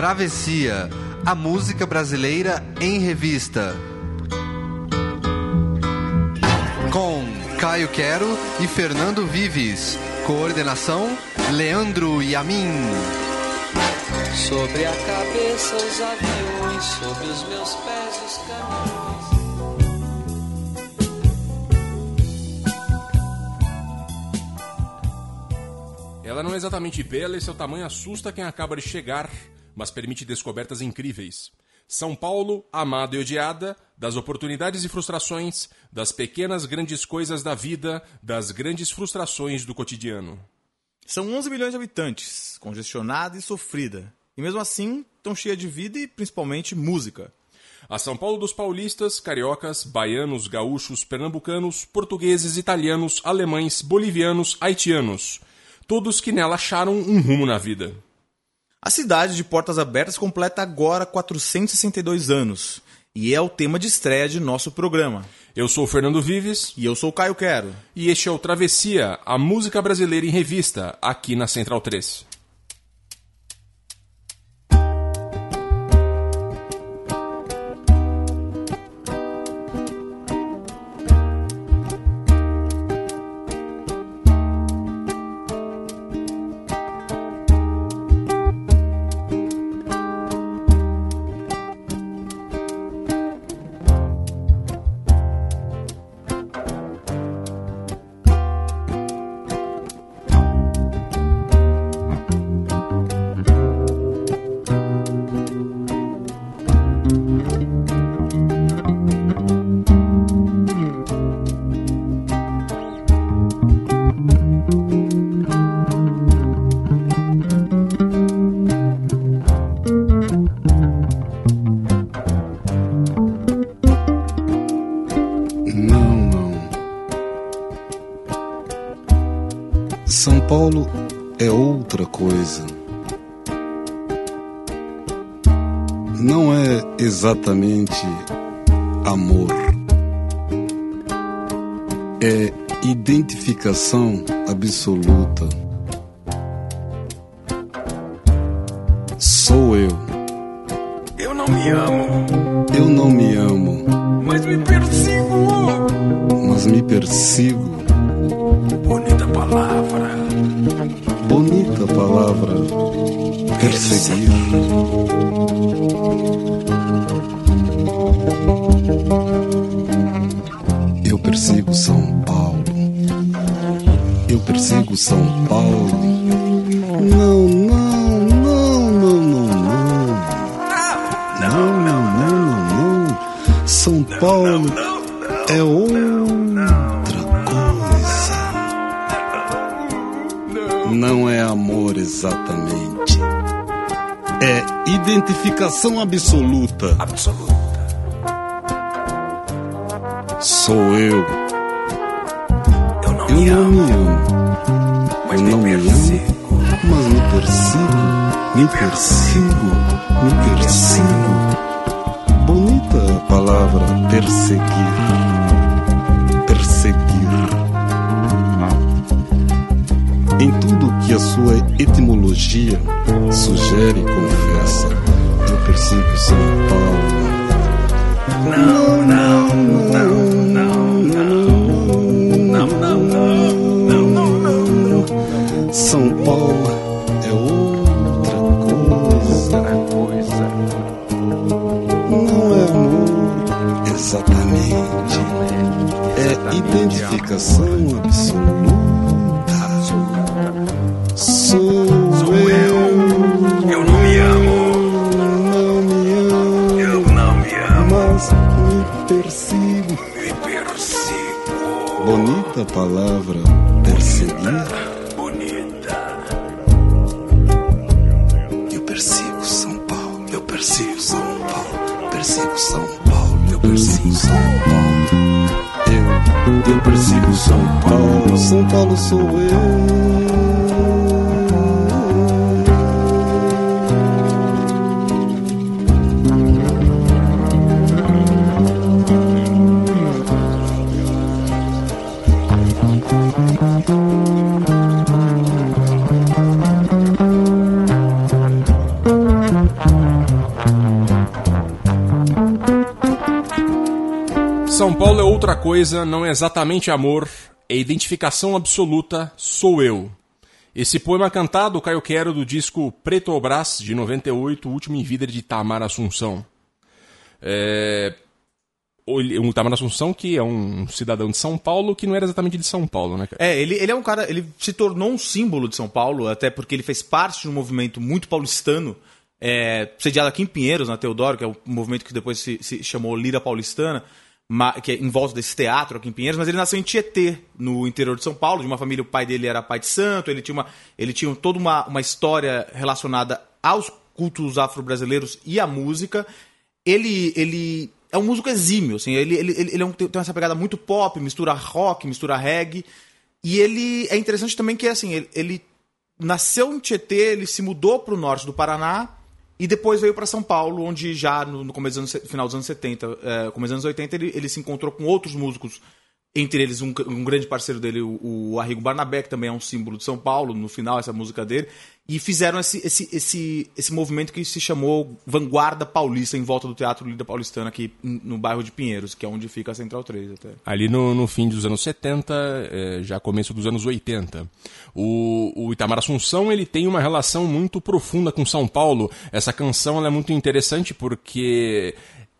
Travessia, a música brasileira em revista. Com Caio Quero e Fernando Vives. Coordenação: Leandro Yamin. Sobre a cabeça os aviões, sobre os meus pés os caminhos. Ela não é exatamente bela e seu tamanho assusta quem acaba de chegar, mas permite descobertas incríveis. São Paulo, amada e odiada, das oportunidades e frustrações, das pequenas grandes coisas da vida, das grandes frustrações do cotidiano. São 11 milhões de habitantes, congestionada e sofrida. E mesmo assim, tão cheia de vida e principalmente música. A São Paulo dos paulistas, cariocas, baianos, gaúchos, pernambucanos, portugueses, italianos, alemães, bolivianos, haitianos. Todos que nela acharam um rumo na vida. A cidade de Portas Abertas completa agora 462 anos. E é o tema de estreia de nosso programa. Eu sou o Fernando Vives. E eu sou o Caio Quero. E este é o Travessia, a música brasileira em revista, aqui na Central 3. Paulo é outra coisa. Não é exatamente amor. É identificação absoluta. Sou eu. Eu não me amo, Eu não me amo, mas me persigo. mas me persigo. Identificação absoluta. Absoluta. Sou eu. Eu não Eu me não amo, me amo. mas Eu me não me amo, persigo. mas me persigo. Me persigo. Me persigo. Bonita palavra perseguir. Perseguir. Em tudo que a sua etimologia sugere e exatamente. É identificação absoluta. Sou eu. Eu não me amo, Não me amo, eu não me amo, mas me persigo. me persigo. Bonita palavra perseguir. São Paulo sou eu. São Paulo é outra coisa, não é exatamente amor, é identificação absoluta, sou eu. Esse poema cantado, Caio Quero, do disco Preto Brás, de 98, o último em vida de Tamar Assunção. É... O Tamar Assunção, que é um cidadão de São Paulo, que não era exatamente de São Paulo, né? É, ele, ele é um cara, ele se tornou um símbolo de São Paulo, até porque ele fez parte de um movimento muito paulistano, é, sediado aqui em Pinheiros, na Teodoro, que é o movimento que depois se, se chamou Lira Paulistana, que é em volta desse teatro aqui em Pinheiros, mas ele nasceu em Tietê, no interior de São Paulo, de uma família, o pai dele era pai de santo, ele tinha, uma, ele tinha toda uma, uma história relacionada aos cultos afro-brasileiros e à música. Ele, ele é um músico exímio, assim, ele, ele, ele é um- tem essa pegada muito pop, mistura rock, mistura reggae, e ele é interessante também que, assim, ele, ele nasceu em Tietê, ele se mudou para o norte do Paraná e depois veio para São Paulo, onde já no, no começo dos anos, final dos anos 70, é, começo dos anos 80, ele, ele se encontrou com outros músicos, entre eles um, um grande parceiro dele, o, o Arrigo Barnabé, que também é um símbolo de São Paulo, no final, essa música dele, e fizeram esse, esse, esse, esse movimento que se chamou Vanguarda Paulista, em volta do Teatro Lida Paulistana, aqui no bairro de Pinheiros, que é onde fica a Central 3 até. Ali no, no fim dos anos 70, eh, já começo dos anos 80. O, o Itamar Assunção ele tem uma relação muito profunda com São Paulo. Essa canção é muito interessante porque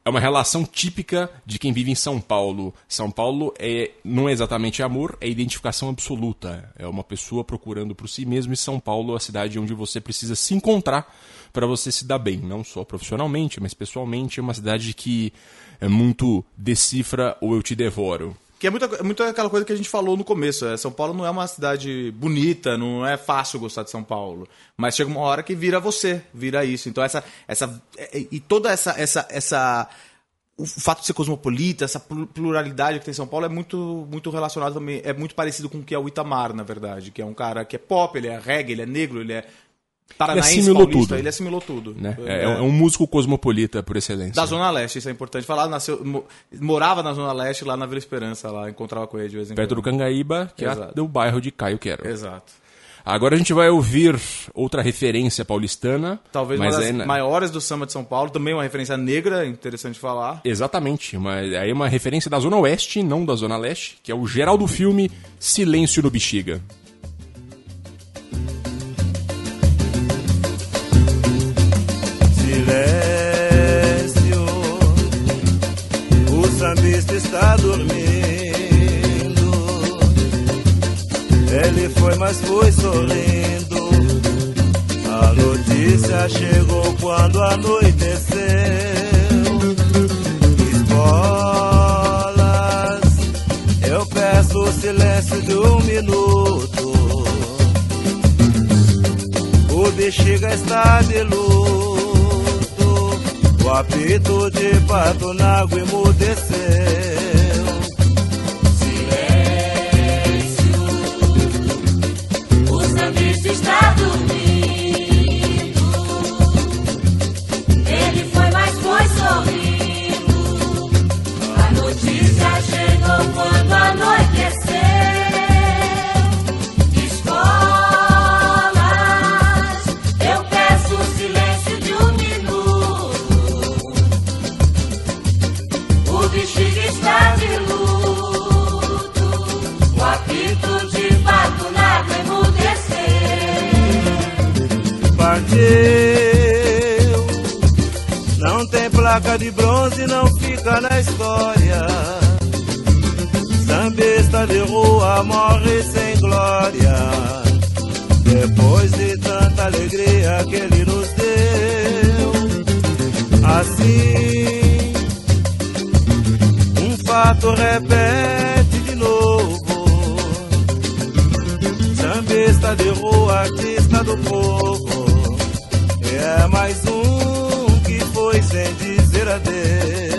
é uma relação típica de quem vive em São Paulo. São Paulo é não é exatamente amor, é identificação absoluta. É uma pessoa procurando por si mesmo e São Paulo é a cidade onde você precisa se encontrar para você se dar bem, não só profissionalmente, mas pessoalmente. É uma cidade que é muito decifra ou eu te devoro. Que é muito, é muito aquela coisa que a gente falou no começo. É, São Paulo não é uma cidade bonita, não é fácil gostar de São Paulo. Mas chega uma hora que vira você, vira isso. Então essa. essa é- e toda essa. essa, essa o fato de ser cosmopolita, essa plu- pluralidade que tem em São Paulo é muito, muito relacionado também, é muito parecido com o que é o Itamar, na verdade, que é um cara que é pop, ele é reggae, ele é negro, ele é paranaense, assimilou paulista, tudo. ele assimilou tudo. Né? É, é um músico cosmopolita por excelência. Da Zona Leste, isso é importante falar. Nasceu, mo- morava na Zona Leste, lá na Vila Esperança, lá, encontrava com ele de vez em Perto do quando. Cangaíba, que é Exato. do bairro de Caio Quero. Exato. Agora a gente vai ouvir outra referência paulistana. Talvez uma das é na- maiores do samba de São Paulo, também uma referência negra, interessante falar. Exatamente, mas aí é uma referência da Zona Oeste, não da Zona Leste, que é o geral do filme Silêncio no Bexiga. Silêncio, o sambista está dormindo. Ele foi, mas foi sorrindo. A notícia chegou quando anoiteceu. Escolas, eu peço o silêncio de um minuto. O bexiga está de luto. O apito de pato na água emudeceu. O sambista está dormindo. Ele foi, mas foi sorrindo. A notícia chegou quando anoiteceu. Placa de bronze, não fica na história. Sambista de rua morre sem glória. Depois de tanta alegria que ele nos deu. Assim, um fato repete de novo. Sambista de rua, artista do povo. É mais um dizer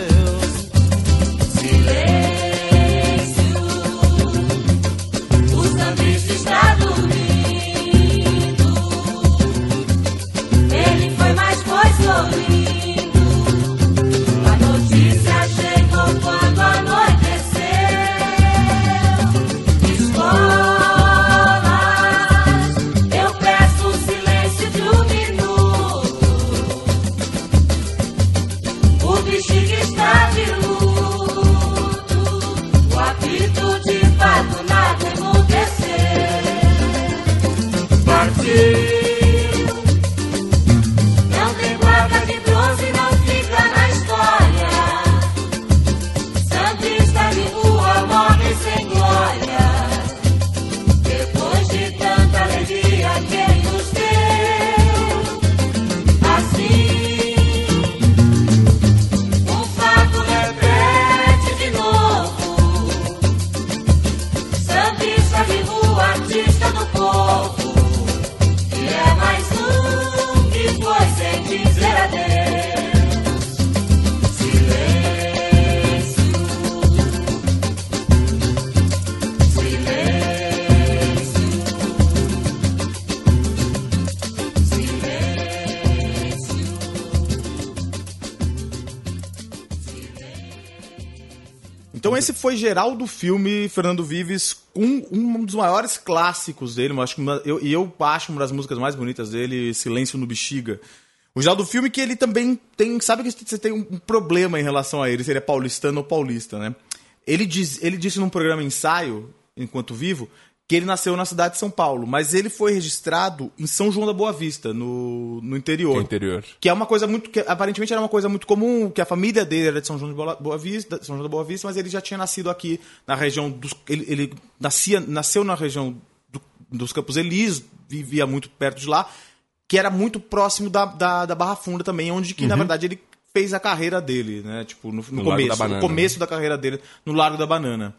foi geral do filme Fernando Vives com um dos maiores clássicos dele, acho que uma- eu, e eu acho uma das músicas mais bonitas dele, Silêncio no Bexiga. O geral do filme que ele também tem, sabe que você tem um problema em relação a ele, se ele é paulistano ou paulista, né? Ele, diz, ele disse num programa ensaio, enquanto vivo, que ele nasceu na cidade de São Paulo, mas ele foi registrado em São João da Boa Vista, no, no interior. Que interior. Que é uma coisa muito. Que aparentemente era uma coisa muito comum, que a família dele era de São João de Boa- Vista, São João da Boa Vista, mas ele já tinha nascido aqui na região dos. Ele, ele nascia, nasceu na região do- dos Campos Elis, vivia muito perto de lá, que era muito próximo da, da, da Barra Funda também, onde que, na verdade, ele fez a carreira dele, né? Tipo, no, no No começo. da no começo da carreira dele, no Largo da Banana.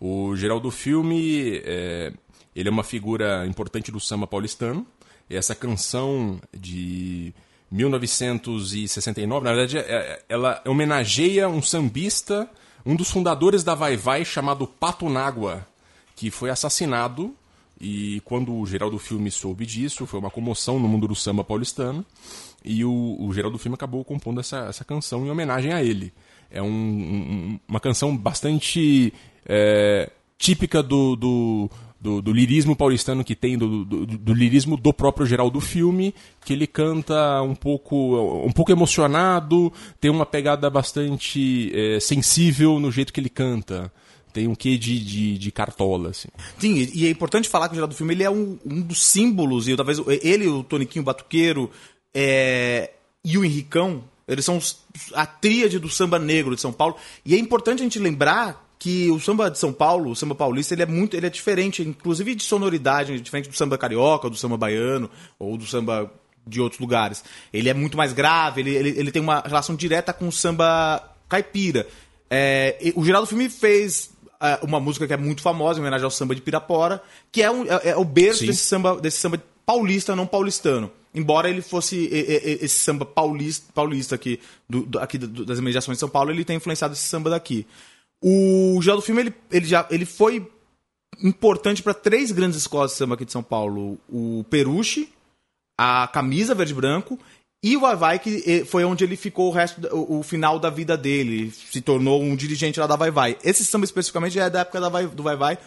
O geral do filme, é, ele é uma figura importante do samba paulistano. Essa canção de 1969, na verdade, é- ela homenageia um sambista, um dos fundadores da Vai Vai, chamado Pato Nágua, que foi assassinado. E quando o geral do filme soube disso, foi uma comoção no mundo do samba paulistano. E o, o geral do filme acabou compondo essa, essa canção em homenagem a ele. É um- um- uma canção bastante é, típica do, do, do, do lirismo paulistano que tem, do, do, do lirismo do próprio geral do filme, que ele canta um pouco, um pouco emocionado, tem uma pegada bastante é, sensível no jeito que ele canta. Tem um quê de, de, de cartola, assim. Sim, e é importante falar que o Geraldo Filme ele é um, um dos símbolos, e talvez ele, o Toniquinho Batuqueiro é, e o Henricão, eles são a tríade do samba negro de São Paulo. E é importante a gente lembrar que o samba de São Paulo, o samba paulista, ele é muito, ele é diferente, inclusive de sonoridade, diferente do samba carioca, do samba baiano ou do samba de outros lugares. Ele é muito mais grave, ele, ele, ele tem uma relação direta com o samba caipira. É, o Geraldo Filme fez é, uma música que é muito famosa, em homenagem ao samba de Pirapora, que é, um- é- é o berço Sim. desse samba, desse samba paulista, não paulistano. Embora ele fosse esse samba paulista, paulista aqui, do, aqui das imediações de São Paulo, ele tem influenciado esse samba daqui. O Geraldo Filme, ele, ele, já, ele foi importante para três grandes escolas de samba aqui de São Paulo. O Peruche, a Camisa Verde e Branco e o Vai Vai, que eh, foi onde ele ficou o resto, o, o final da vida dele. Se tornou um dirigente lá da Vai Vai. Esse samba especificamente é da época da Vai- do Vai Vai.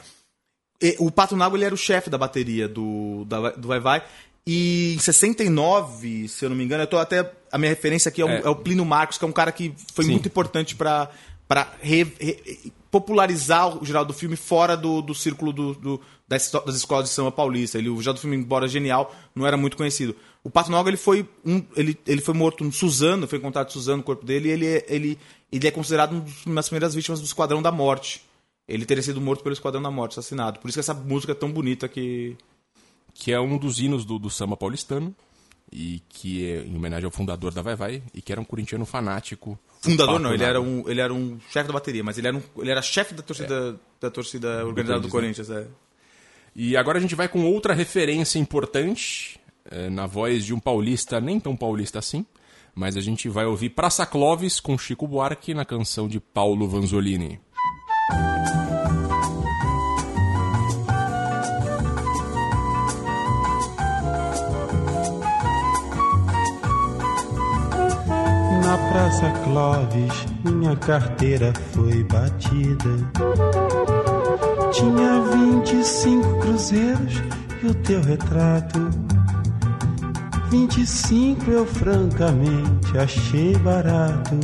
E o Pato Nago, ele era o chefe da bateria do, da do Vai Vai. E em 69, se eu não me engano, eu tô até. A minha referência aqui é o, É. é o Plínio Marcos, que é um cara que foi Sim. muito importante para para popularizar o Geraldo Filme fora do, do círculo do, do- das, das escolas de samba paulista. Ele, o Geraldo Filme, embora genial, não era muito conhecido. O Pato Noga, ele foi um, ele, ele foi morto no Suzano, foi encontrado Suzano o corpo dele, e ele, é- ele, ele é considerado um uma das primeiras vítimas do Esquadrão da Morte. Ele teria sido morto pelo Esquadrão da Morte, assassinado. Por isso que essa música é tão bonita que. que é um dos hinos do, do samba paulistano e que é em homenagem ao fundador da Vai Vai e que era um corintiano fanático. Fundador não, ele era um, ele era um chefe da bateria, mas ele era, um, ele era chefe da torcida, da torcida organizada do Corinthians, Corinthians. É. E agora a gente vai com outra referência importante eh, na voz de um paulista nem tão paulista assim, mas a gente vai ouvir Praça Clóvis com Chico Buarque na canção de Paulo Vanzolini. Na Praça Clóvis, minha carteira foi batida. Tinha 25 cruzeiros e o teu retrato. 25 eu francamente achei barato.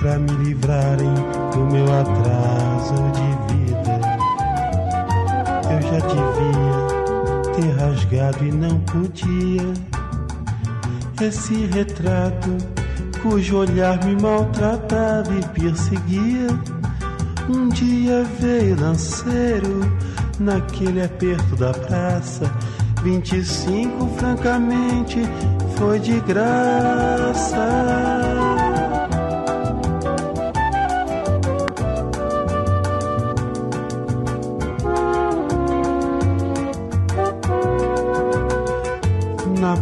Pra me livrarem do meu atraso de vida. Eu já devia ter rasgado e não podia. Esse retrato, cujo olhar me maltratava e perseguia. Um dia veio lanceiro, naquele aperto da praça. 25, francamente, foi de graça.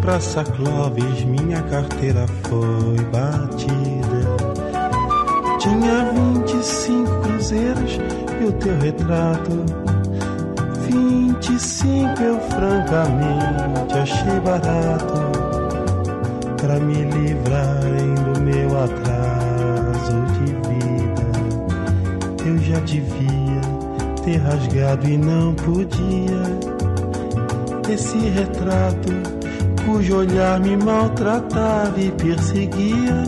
Praça Clóvis minha carteira foi batida. Tinha 25 cruzeiros e o teu retrato. 25 eu francamente achei barato. Pra me livrarem do meu atraso de vida. Eu já devia ter rasgado e não podia. Esse retrato cujo olhar me maltratava e perseguia.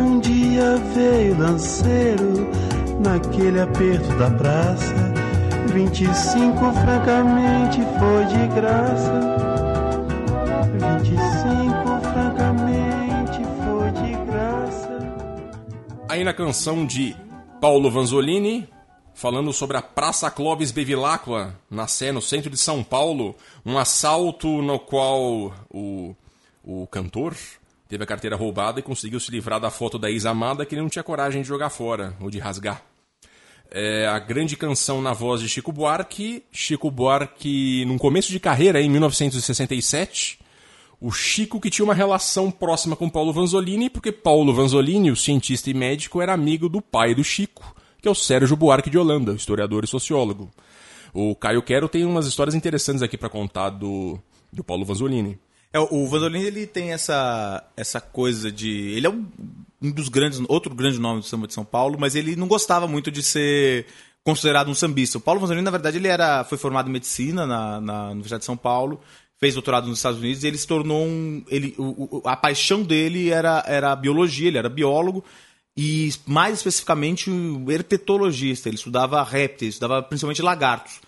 Um dia veio lanceiro naquele aperto da praça. 25 francamente foi de graça. 25 francamente foi de graça. Aí na canção de Paulo Vanzolini, falando sobre a Praça Clóvis Bevilacqua, na Sé, no centro de São Paulo, um assalto no qual o, o cantor teve a carteira roubada e conseguiu se livrar da foto da ex-amada que ele não tinha coragem de jogar fora ou de rasgar. É a grande canção na voz de Chico Buarque. Chico Buarque, num começo de carreira, em 1967, o Chico que tinha uma relação próxima com Paulo Vanzolini, porque Paulo Vanzolini, o cientista e médico, era amigo do pai do Chico, que é o Sérgio Buarque de Holanda, historiador e sociólogo. O Caio Quero tem umas histórias interessantes aqui para contar do, do Paulo Vanzolini. É, o Vanzolini ele tem essa, essa coisa de. Ele é um, um dos grandes. outro grande nome do samba de São Paulo, mas ele não gostava muito de ser considerado um sambista. O Paulo Vanzolini, na verdade, ele era, foi formado em medicina na, na Universidade de São Paulo, fez doutorado nos Estados Unidos e ele se tornou um. Ele, o, o, a paixão dele era, era a biologia, ele era biólogo e mais especificamente o herpetologista. Ele estudava répteis, estudava principalmente lagartos.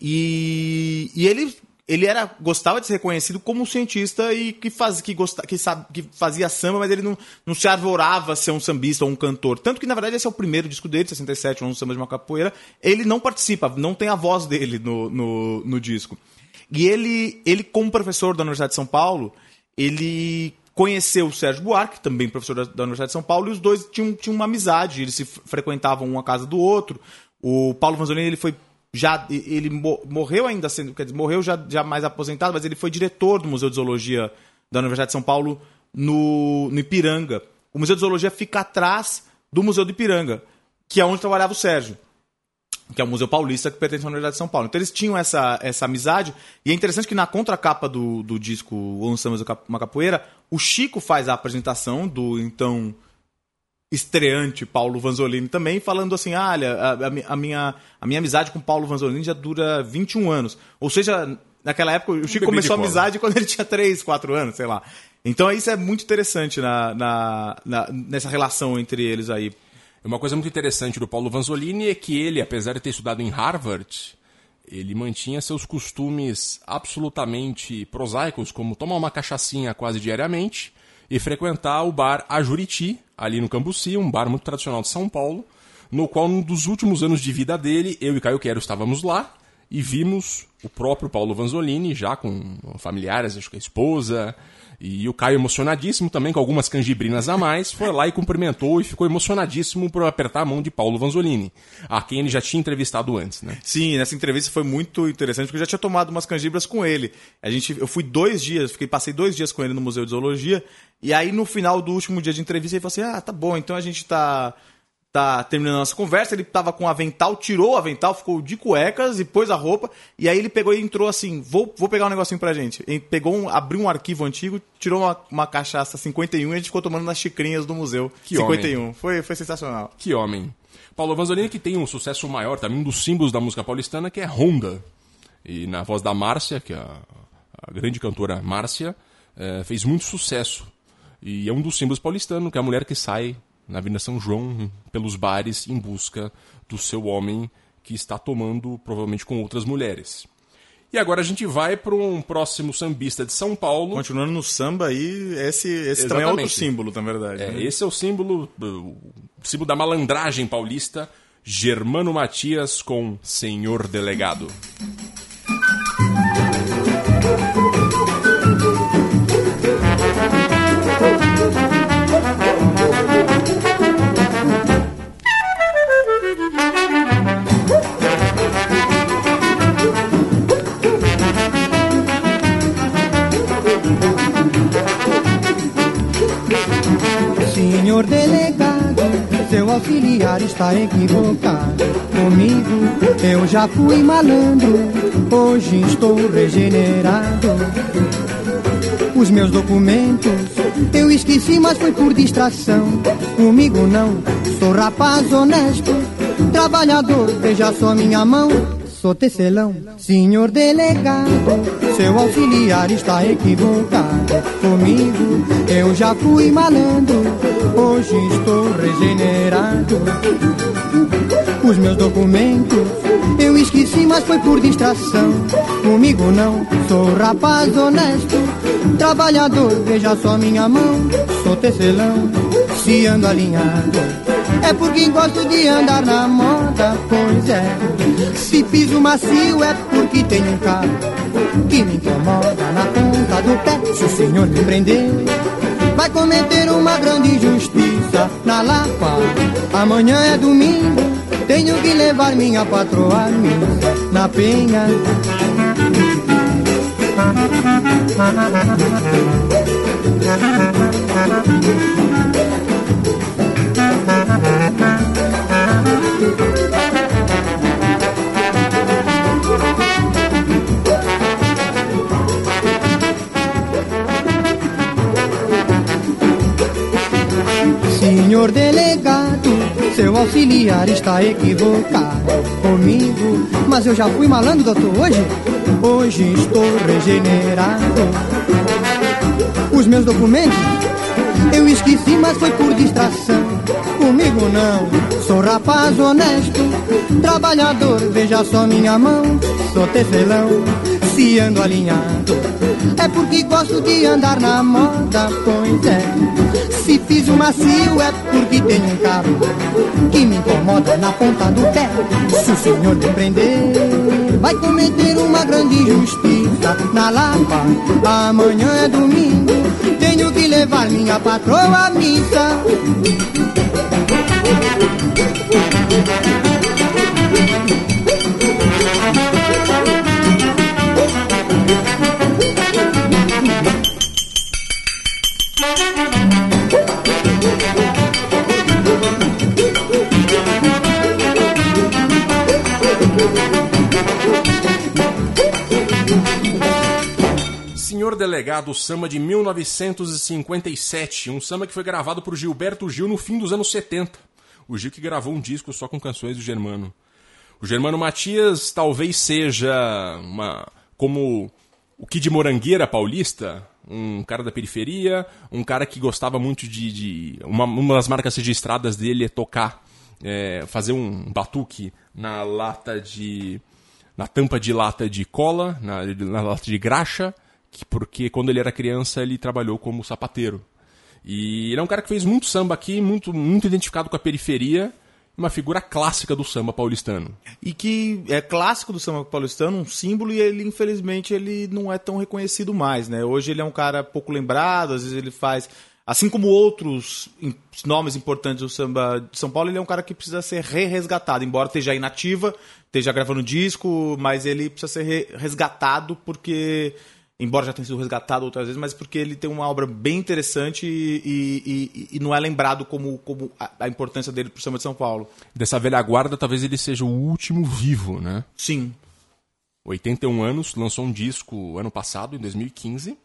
E, e ele ele era gostava de ser reconhecido como um cientista e que, faz, que, gosta, que, sabe, que fazia samba, mas ele não, não se arvorava a ser um sambista ou um cantor. Tanto que, na verdade, esse é o primeiro disco dele, 67, um samba de uma capoeira. Ele não participa, não tem a voz dele no, no, no disco. E ele, ele, como professor da Universidade de São Paulo, ele conheceu o Sérgio Buarque, também professor da, da Universidade de São Paulo, e os dois tinham, tinham uma amizade, eles se frequentavam um a casa do outro. O Paulo Vanzolini ele foi já ele morreu ainda sendo, quer dizer, morreu já, já mais aposentado, mas ele foi diretor do Museu de Zoologia da Universidade de São Paulo no, no Ipiranga. O Museu de Zoologia fica atrás do Museu do Ipiranga, que é onde trabalhava o Sérgio, que é o Museu Paulista que pertence à Universidade de São Paulo. Então eles tinham essa, essa amizade, e é interessante que na contracapa do, do disco Lançamos uma Capoeira, o Chico faz a apresentação do então estreante Paulo Vanzolini também, falando assim: ah, olha, a, a, minha, a minha amizade com Paulo Vanzolini já dura 21 anos. Ou seja, naquela época o Chico começou a amizade quando ele tinha 3, 4 anos, sei lá. Então isso é muito interessante na, na, na, nessa relação entre eles aí. Uma coisa muito interessante do Paulo Vanzolini é que ele, apesar de ter estudado em Harvard, ele mantinha seus costumes absolutamente prosaicos, como tomar uma cachaçinha quase diariamente e frequentar o bar A Juriti, ali no Cambuci, um bar muito tradicional de São Paulo, no qual, num dos últimos anos de vida dele, eu e Caio Quero estávamos lá e vimos o próprio Paulo Vanzolini, já com familiares, acho que a esposa, e o Caio emocionadíssimo também, com algumas canjibrinas a mais, foi lá e cumprimentou e ficou emocionadíssimo por apertar a mão de Paulo Vanzolini, a quem ele já tinha entrevistado antes, né? Sim, nessa entrevista foi muito interessante, porque eu já tinha tomado umas canjibras com ele. A gente, eu fui dois dias, fiquei, passei dois dias com ele no Museu de Zoologia, e aí no final do último dia de entrevista ele falou assim, ah, tá bom, então a gente tá tá terminando a nossa conversa, ele tava com o avental, tirou o avental, ficou de cuecas e pôs a roupa, e aí ele pegou e entrou assim, vou, vou pegar um negocinho pra gente. Ele pegou um, abriu um arquivo antigo, tirou uma, uma cachaça 51 e a gente ficou tomando nas xicrinhas do museu. Que 51. Foi, foi sensacional. Que homem. Paulo Vanzolini que tem um sucesso maior, também um dos símbolos da música paulistana, que é Honda. E na voz da Márcia, que é a, a grande cantora Márcia, é, fez muito sucesso. E é um dos símbolos paulistanos, que é a mulher que sai na Avenida São João, pelos bares, em busca do seu homem que está tomando, provavelmente com outras mulheres. E agora a gente vai para um próximo sambista de São Paulo. Continuando no samba aí, esse, esse também é outro símbolo, na verdade. É, né? esse é o símbolo, o símbolo da malandragem paulista, Germano Matias com Senhor Delegado. Está equivocado. Comigo eu já fui malandro, hoje estou regenerado. Os meus documentos eu esqueci, mas foi por distração. Comigo não, sou rapaz honesto, trabalhador, veja só minha mão. Sou tecelão, senhor delegado, seu auxiliar está equivocado. Comigo eu já fui malandro, hoje estou regenerado. Os meus documentos eu esqueci, mas foi por distração. Comigo não, sou rapaz honesto, trabalhador, veja só minha mão. Sou tecelão, se ando alinhado. É porque gosto de andar na moda, pois é. Se piso macio é porque tenho um carro que me incomoda na ponta do pé. Se o senhor me prender, vai cometer uma grande injustiça na Lapa. Amanhã é domingo, tenho que levar minha patroa na penha. Senhor delegado, seu auxiliar está equivocado comigo. Mas eu já fui malandro, doutor, hoje? Hoje estou regenerado. Os meus documentos eu esqueci, mas foi por distração. Comigo não, sou rapaz honesto, trabalhador, veja só minha mão. Sou tecelão, se ando alinhado. É porque gosto de andar na moda, pois é. Se fiz o macio é porque tenho um carro que me incomoda na ponta do pé. Se o senhor me prender, vai cometer uma grande injustiça na Lapa. Amanhã é domingo, tenho que levar minha patroa à missa. Senhor Delegado, samba de 1957, um samba que foi gravado por Gilberto Gil no fim dos anos 70. O Gil que gravou um disco só com canções do Germano. O Germano Matias talvez seja uma como o Kid Morangueira paulista, um cara da periferia, um cara que gostava muito de. de uma, uma das marcas registradas dele é tocar, é, fazer um batuque na lata de. na tampa de lata de cola, na, na lata de graxa, que, porque quando ele era criança ele trabalhou como sapateiro. E ele é um cara que fez muito samba aqui, muito, muito identificado com a periferia, uma figura clássica do samba paulistano. E que é clássico do samba paulistano, um símbolo, e ele, infelizmente, ele não é tão reconhecido mais, né? Hoje ele é um cara pouco lembrado, às vezes ele faz. Assim como outros nomes importantes do samba de São Paulo, ele é um cara que precisa ser re-resgatado, embora esteja inativa, esteja gravando disco, mas ele precisa ser re- resgatado porque. Embora já tenha sido resgatado outras vezes, mas porque ele tem uma obra bem interessante e, e- e- e não é lembrado como, como a, a importância dele pro samba de São Paulo. Dessa velha guarda, talvez ele seja o último vivo, né? Sim. 81 anos, lançou um disco ano passado, em 2015.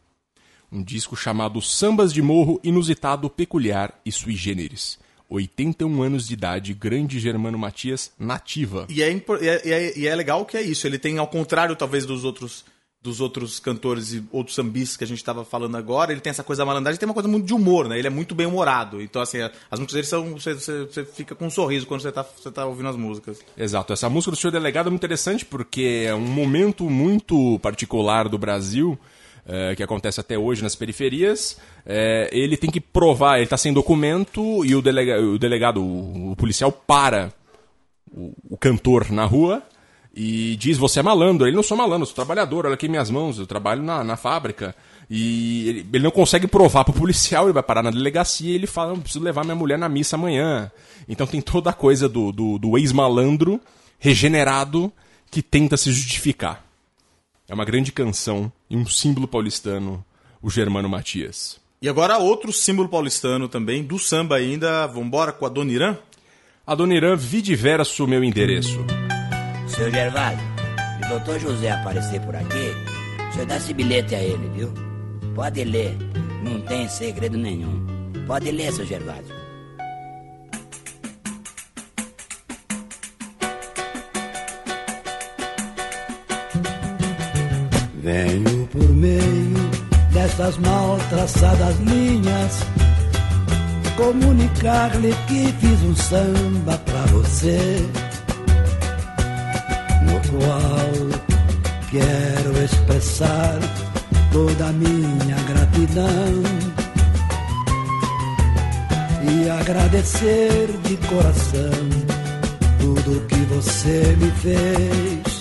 Um disco chamado Sambas de Morro Inusitado, Peculiar e Sui Generis. 81 anos de idade, grande Germano Matias, nativa. E é, e é, e é- e é legal que é isso. Ele tem, ao contrário, talvez, dos outros dos outros cantores e outros sambistas que a gente estava falando agora, ele tem essa coisa da malandragem, tem uma coisa muito de humor, né? Ele é muito bem humorado. Então, assim, as músicas dele são. Você, você, você fica com um sorriso quando você está você tá ouvindo as músicas. Exato. Essa música do Senhor Delegado é muito interessante porque é um momento muito particular do Brasil. É, que acontece até hoje nas periferias, é, ele tem que provar, ele está sem documento e o, delega, o delegado, o, o policial, para o, o cantor na rua e diz: Você é malandro. Ele não sou malandro, sou trabalhador, olha aqui minhas mãos, eu trabalho na, na fábrica. E ele, ele não consegue provar pro policial, ele vai parar na delegacia e ele fala: preciso levar minha mulher na missa amanhã. Então tem toda a coisa do, do, do ex-malandro regenerado que tenta se justificar. É uma grande canção e um símbolo paulistano, o Germano Matias. E agora outro símbolo paulistano também, do samba ainda. Vambora com a Dona Irã? A Dona Irã, vidiverso meu endereço. Seu Gervásio, se o doutor José aparecer por aqui, o senhor dá esse bilhete a ele, viu? Pode ler, não tem segredo nenhum. Pode ler, seu Gervásio. Venho por meio dessas mal traçadas linhas comunicar-lhe que fiz um samba pra você, no qual quero expressar toda a minha gratidão e agradecer de coração tudo que você me fez.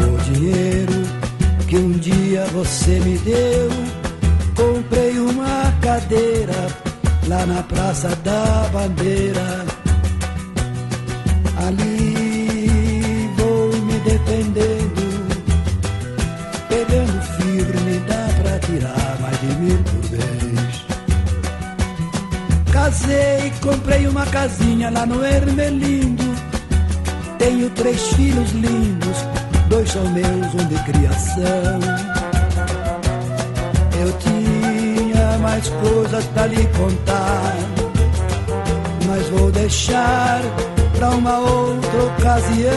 O dinheiro que um dia você me deu, comprei uma cadeira lá na Praça da Bandeira. Ali vou me defendendo, pegando firme, dá pra tirar mais de mil por vez. Casei, comprei uma casinha lá no Ermelindo. Tenho três filhos lindos, dois são meus, um de criação. Eu tinha mais coisas pra lhe contar, mas vou deixar pra uma outra ocasião.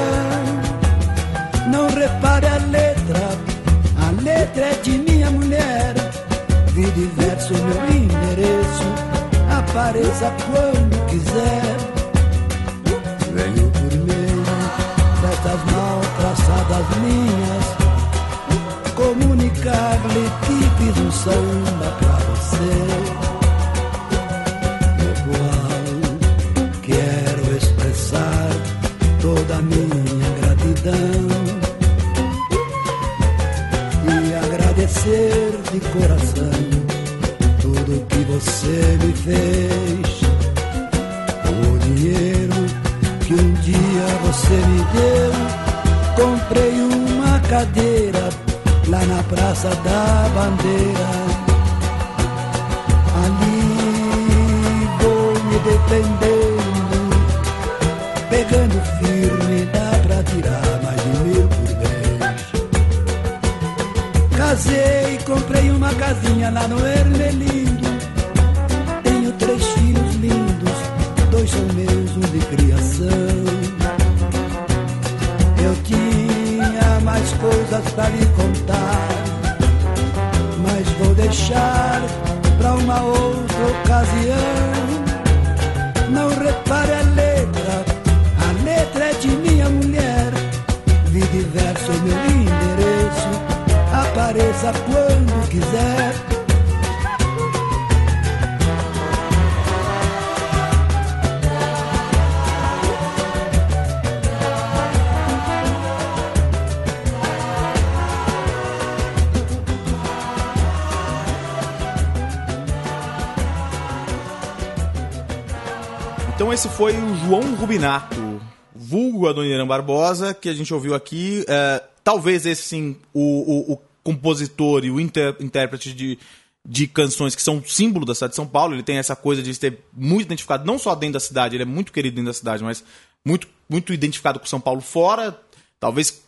Não repare a letra, a letra é de minha mulher. Vi diverso meu endereço, apareça quando quiser. Traçadas linhas comunicar-lhe que fiz um samba pra você, no qual quero expressar toda a minha gratidão. E agradecer de coração Praça da Bandeira. Ali vou me defendendo, pegando firme, dá pra tirar mais de mil por vez. Casei, comprei uma casinha lá no Ermelindo. Tenho três filhos lindos, dois são meus, um de criação. Eu tinha mais coisas pra lhe contar, deixar pra uma outra ocasião. Foi o João Rubinato, vulgo Adoniran Barbosa, que a gente ouviu aqui. É, talvez esse sim, o, o, o compositor e o inter, intérprete de, de canções que são símbolo da cidade de São Paulo. Ele tem essa coisa de ser muito identificado, não só dentro da cidade, ele é muito querido dentro da cidade, mas muito, muito identificado com São Paulo fora. Talvez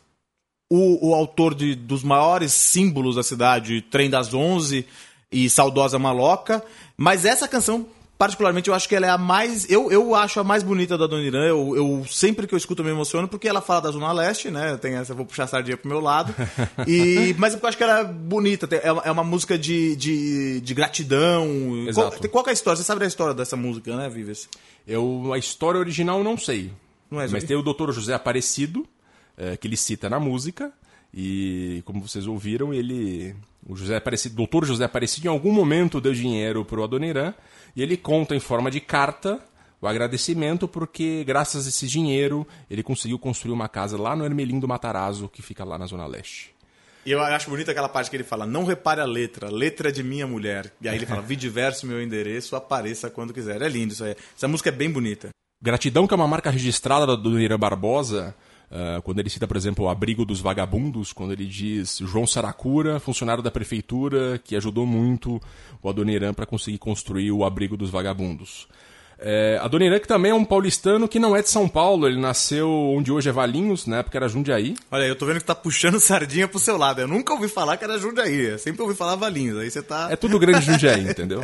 o, o autor de, dos maiores símbolos da cidade, Trem das Onze e Saudosa Maloca. Mas essa canção particularmente, eu acho que ela é a mais. Eu, eu acho a mais bonita da Dona Irã. Eu, eu sempre que eu escuto eu me emociono, porque ela fala da Zona Leste, né? Tem essa, eu vou puxar a sardinha pro meu lado. E, mas é eu acho que ela é bonita. É uma, é uma música de, de, de gratidão. Qual, Exato. qual que é a história? Você sabe da história dessa música, né, Vives? Eu, a história original eu não sei. Não é, mas tem o Dr. José Aparecido, eh, que ele cita na música. E como vocês ouviram, ele. O José Aparecido, Dr. José Aparecido, em algum momento deu dinheiro pro Adoniran. E ele conta em forma de carta o agradecimento, porque graças a esse dinheiro ele conseguiu construir uma casa lá no Ermelim do Matarazzo, que fica lá na Zona Leste. E eu acho bonita aquela parte que ele fala: Não repare a letra, letra de minha mulher. E aí ele fala: Vi diverso meu endereço, apareça quando quiser. É lindo isso aí. Essa música é bem bonita. Gratidão, que é uma marca registrada do Adoniran Barbosa, ah, quando ele cita, por exemplo, o Abrigo dos Vagabundos, quando ele diz João Saracura, funcionário da prefeitura, que ajudou muito o Adoniran para conseguir construir o Abrigo dos Vagabundos. É, Adoniran, que também é um paulistano que não é de São Paulo, ele nasceu onde hoje é Valinhos, na época era Jundiaí. Olha, eu tô vendo que tá puxando sardinha pro seu lado. Eu nunca ouvi falar que era Jundiaí. Eu sempre ouvi falar Valinhos. Aí você tá. É tudo grande Jundiaí, entendeu?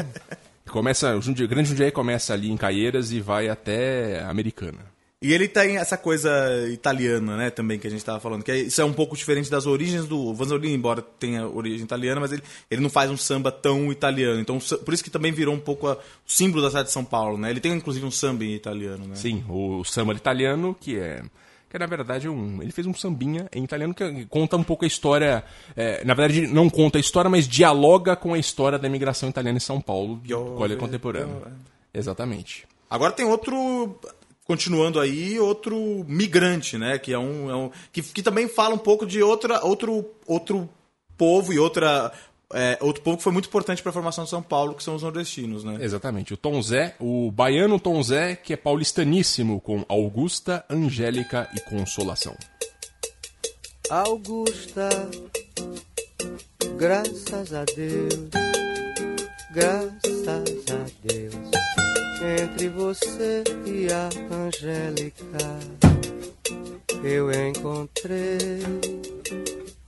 Começa, o Jundi- grande Jundiaí começa ali em Caieiras e vai até Americana. E ele tem essa coisa italiana, né, também, que a gente tava falando. Que é- isso é um pouco diferente das origens do Vanzolini, embora tenha origem italiana, mas ele, ele não faz um samba tão italiano. Então, por isso que também virou um pouco a- o símbolo da cidade de São Paulo, né? Ele tem, inclusive, um samba em italiano, né? Sim, o samba italiano, que é. Que é, na verdade, um. Ele fez um sambinha em italiano que conta um pouco a história. é, na verdade, não conta a história, mas dialoga com a história da imigração italiana em São Paulo, de colha contemporâneo. Exatamente. Agora tem outro, continuando aí, outro migrante, né? Que é um, é um- que, que também fala um pouco de outra, outro, outro povo e outra é, outro povo que foi muito importante para a formação de São Paulo, que são os nordestinos, né? Exatamente. O Tom Zé, o baiano Tom Zé, que é paulistaníssimo, com Augusta, Angélica e Consolação. Augusta, graças a Deus, graças a Deus, entre você e a Angélica, eu encontrei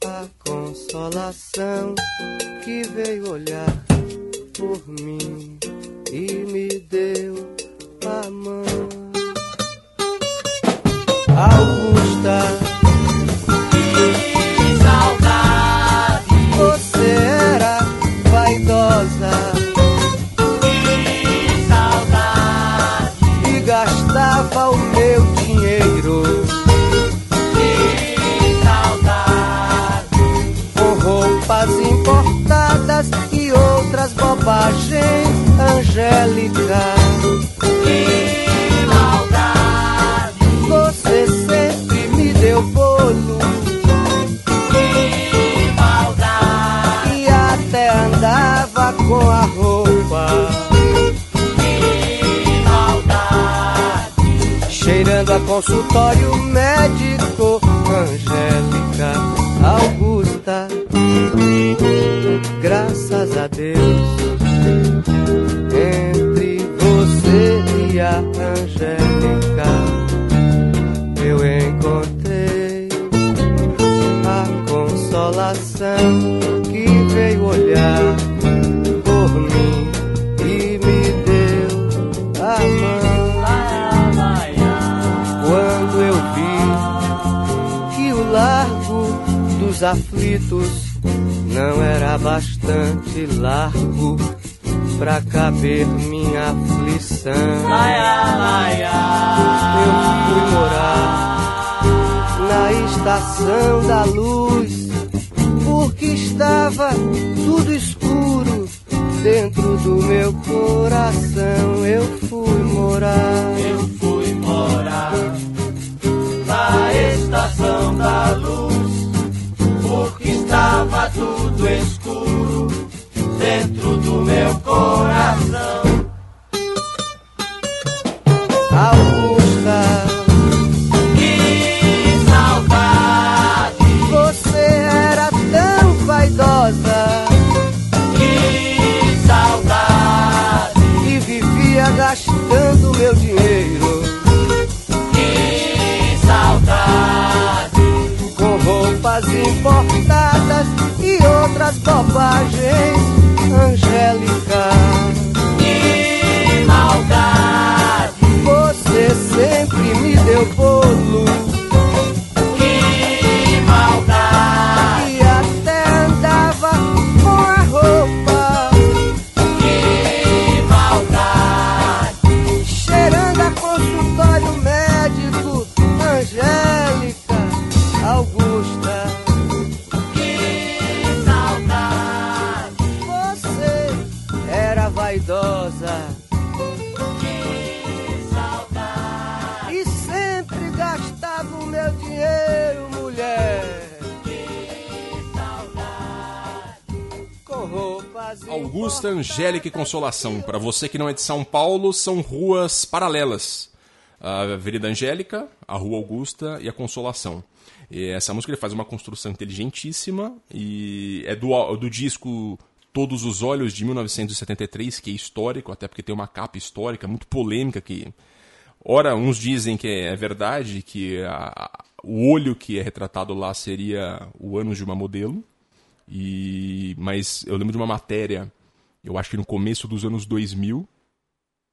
a consolação que veio olhar por mim e me deu a mão. Augusta. Angélica. Que maldade! Você sempre me deu bolo. Que maldade! E até andava com a roupa. Que maldade! Cheirando a consultório médico, Angélica Augusta. Graças a Deus, não era bastante largo pra caber minha aflição. Eu fui morar na estação da luz, porque estava tudo escuro dentro do meu coração. Eu fui morar, escuro dentro do meu coração. Outras Augusta, Angélica e Consolação. Para você que não é de São Paulo, são ruas paralelas. A Avenida Angélica, a Rua Augusta e a Consolação. E essa música ele faz uma construção inteligentíssima e é do, do disco Todos os Olhos de 1973, que é histórico, até porque tem uma capa histórica muito polêmica que Ora, uns dizem que é verdade, que a- o olho que é retratado lá seria o ânus de uma modelo. E mas eu lembro de uma matéria, eu acho que no começo dos anos 2000,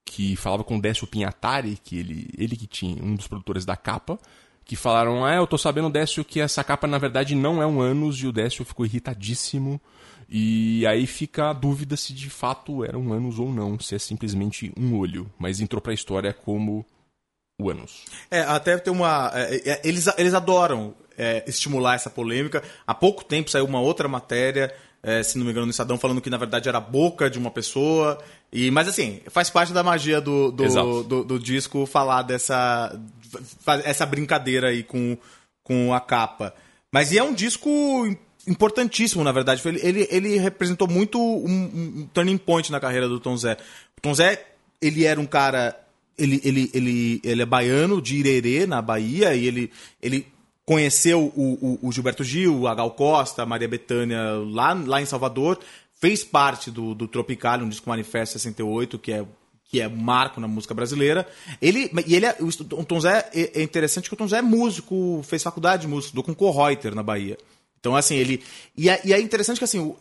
que falava com o Décio Pinhatari, que ele, ele que tinha um dos produtores da capa, que falaram: "Ah, eu tô sabendo Décio que essa capa na verdade não é um ânus" e o Décio ficou irritadíssimo. E aí fica a dúvida se de fato era um ânus ou não, se é simplesmente um olho, mas entrou pra história como o ânus. É, até tem uma. é, é, eles, eles adoram é, estimular essa polêmica. Há pouco tempo saiu uma outra matéria, é, se não me engano, no Estadão, falando que na verdade era a boca de uma pessoa. E, mas assim, faz parte da magia do, do, do, do disco falar dessa. essa brincadeira aí com, com a capa. Mas e é um disco importantíssimo, na verdade. Ele, ele, ele representou muito um, um turning point na carreira do Tom Zé. O Tom Zé, ele era um cara. Ele, ele, ele, ele é baiano, de Irerê, na Bahia, e ele, ele conheceu o, o, o Gilberto Gil, a Gal Costa, a Maria Bethânia lá, lá em Salvador, fez parte do, do Tropical, um disco Manifesto 68, que é que é marco na música brasileira. Ele e ele é, o Tom Zé é é interessante que o Tom Zé é músico, fez faculdade de música, estudou com Correuter na Bahia. Então assim, ele e é, e é interessante que assim,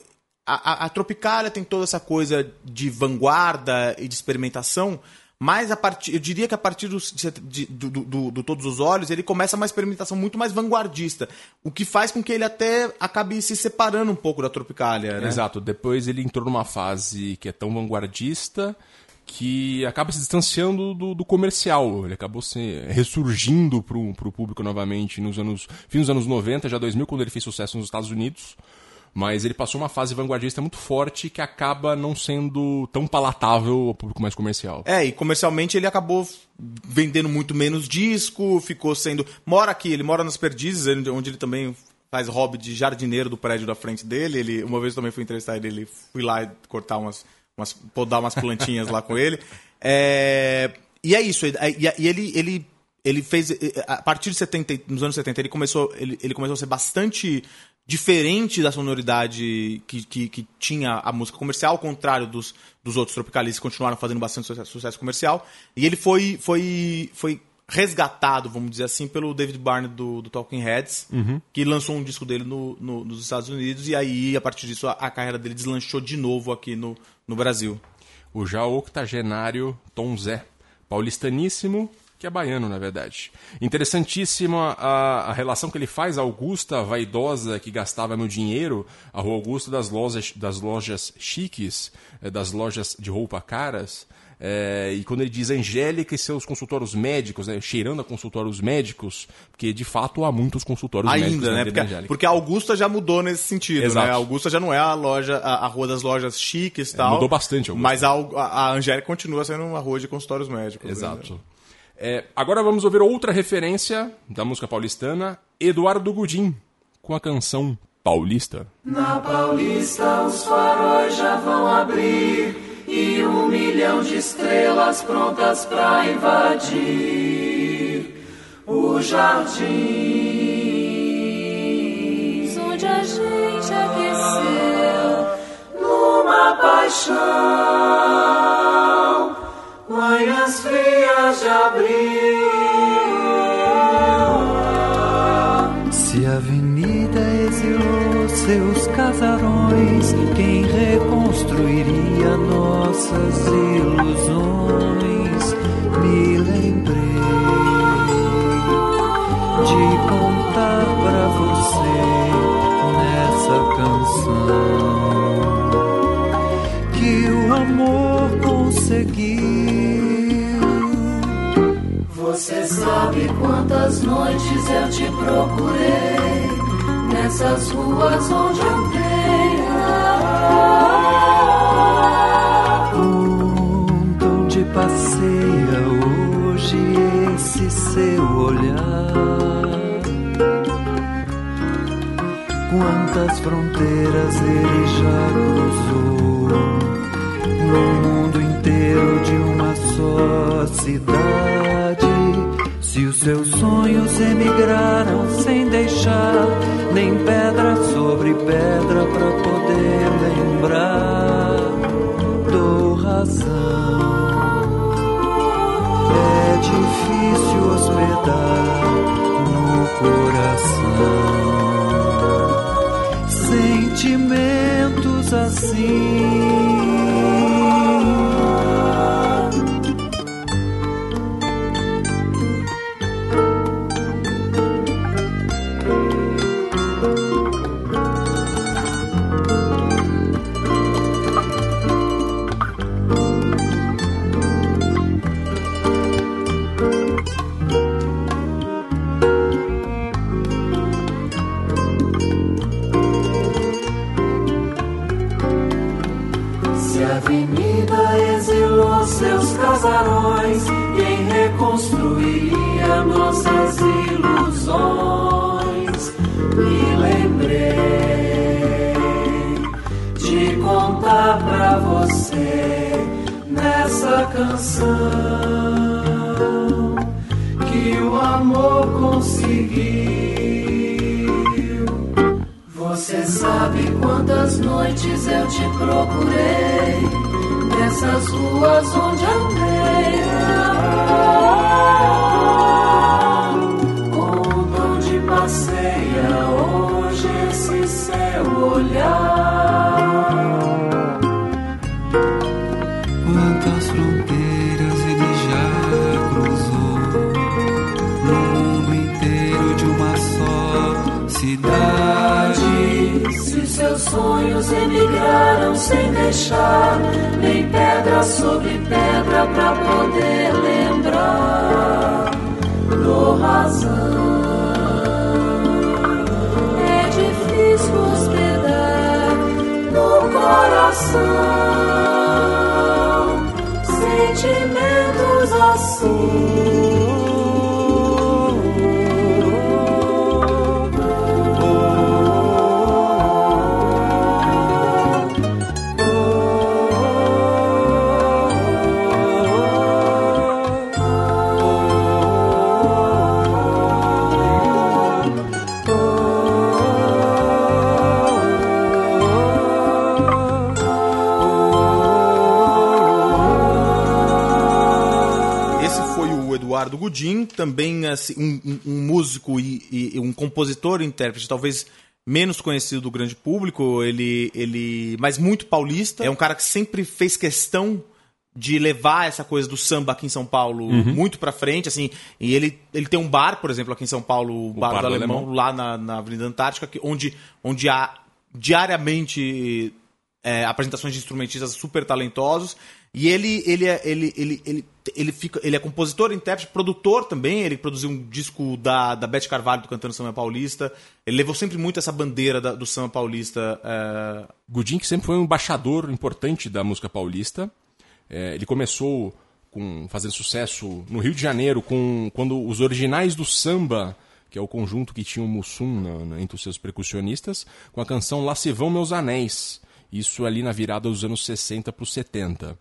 a, a, a Tropicália tem toda essa coisa de vanguarda e de experimentação, mas a partir, eu diria que a partir dos- de- do, do, do- do Todos os Olhos, ele começa uma experimentação muito mais vanguardista, o que faz com que ele até acabe se separando um pouco da Tropicália, né? Exato. Depois ele entrou numa fase que é tão vanguardista que acaba se distanciando do, do comercial. Ele acabou se ressurgindo pro, pro público novamente nos anos fim dos anos 90, já 2000, quando ele fez sucesso nos Estados Unidos. Mas ele passou uma fase vanguardista muito forte que acaba não sendo tão palatável ao público mais comercial. É, e comercialmente ele acabou vendendo muito menos disco, ficou sendo. Mora aqui, ele mora nas Perdizes, onde ele também faz hobby de jardineiro do prédio da frente dele. Ele, uma vez eu também fui entrevistar ele, ele fui lá cortar umas. umas podar umas plantinhas lá com ele. É, e é isso, e, e ele, ele, ele fez. A partir de 70, nos anos 70, ele começou, ele, ele começou a ser bastante diferente da sonoridade que, que, que tinha a música comercial, ao contrário dos, dos outros tropicalistas que continuaram fazendo bastante sucesso, sucesso comercial. E ele foi, foi, foi resgatado, vamos dizer assim, pelo David Byrne do, do Talking Heads, Uhum. que lançou um disco dele no, no- nos Estados Unidos, e aí, a partir disso, a, a carreira dele deslanchou de novo aqui no, no Brasil. O já octogenário Tom Zé, paulistaníssimo, que é baiano, na verdade. Interessantíssima a, a relação que ele faz a Augusta, vaidosa, que gastava meu dinheiro, a Rua Augusta das lojas, das lojas chiques, eh, das lojas de roupa caras. eh, e quando ele diz Angélica e seus consultórios médicos, né, cheirando a consultórios médicos, porque de fato há muitos consultórios médicos Ainda, né? Porque, Angélica. porque a Augusta já mudou nesse sentido, Exato. né? A Augusta já não é a loja, a, a rua das lojas chiques e tal. mudou bastante, Augusta. Mas a, a, a Angélica continua sendo uma rua de consultórios médicos. Exato. né? É, agora vamos ouvir outra referência da música paulistana, Eduardo Gudim, com a canção Paulista. Na Paulista os faróis já vão abrir e um milhão de estrelas prontas pra invadir o jardim. Onde a gente aqueceu numa paixão, manhãs frias de abril. Se a avenida exilou seus casarões, quem reconstruiria nossas ilusões? Você sabe quantas noites eu te procurei nessas ruas onde andei. Ah, oh, onde passeia hoje esse seu olhar? Quantas fronteiras ele já cruzou no mundo inteiro de uma só cidade? Se os seus sonhos emigraram sem deixar nem pedra sobre pedra para poder lembrar, dou razão. É difícil hospedar no coração sentimentos assim. Eduardo Gudim, também assim, um, um- músico e, e- um compositor e intérprete, talvez menos conhecido do grande público, ele, ele, mas muito paulista. É um cara que sempre fez questão de levar essa coisa do samba aqui em São Paulo Uhum. muito pra frente, assim, e ele, ele tem um bar, por exemplo, aqui em São Paulo, o Bar, Bar do do Alemão, Alemão. lá na, na Avenida Antártica, que- onde, onde há diariamente é, apresentações de instrumentistas super talentosos. E ele, ele, é, ele, ele, ele, ele, fica, ele é compositor, intérprete, produtor também. Ele produziu um disco da, da Beth Carvalho, do Cantando Samba Paulista. Ele levou sempre muito essa bandeira da- do samba paulista. é, que sempre foi um embaixador importante da música paulista. É, ele começou com fazendo sucesso no Rio de Janeiro com quando os originais do samba, que é o conjunto que tinha o Mussum na- na- entre os seus percussionistas, com a canção Lá se vão meus anéis. Isso ali na virada dos anos 60 para os 70.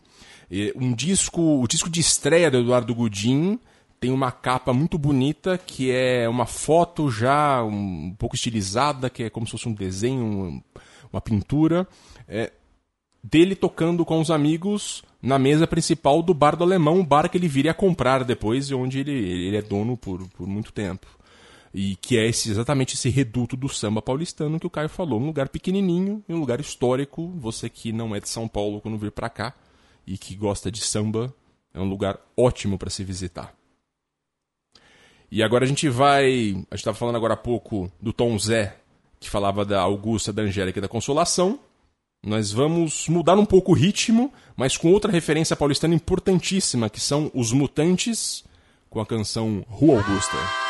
E um disco, o disco de estreia do Eduardo Gudim tem uma capa muito bonita que é uma foto já um, pouco estilizada, que é como se fosse um desenho, um- uma pintura. É, dele tocando com os amigos na mesa principal do bar do Alemão, um bar que ele viria a comprar depois e onde ele, ele é dono por, por muito tempo. E que é esse, exatamente esse reduto do samba paulistano que o Caio falou. Um lugar pequenininho, um lugar histórico. Você que não é de São Paulo quando vir pra cá e que gosta de samba, é um lugar ótimo para se visitar. E agora a gente vai. A gente estava falando agora há pouco do Tom Zé, que falava da Augusta, da Angélica e da Consolação. Nós vamos mudar um pouco o ritmo, mas com outra referência paulistana importantíssima, que são os Mutantes, com a canção Rua Augusta.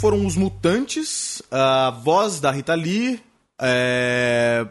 Foram os Mutantes, a voz da Rita Lee é,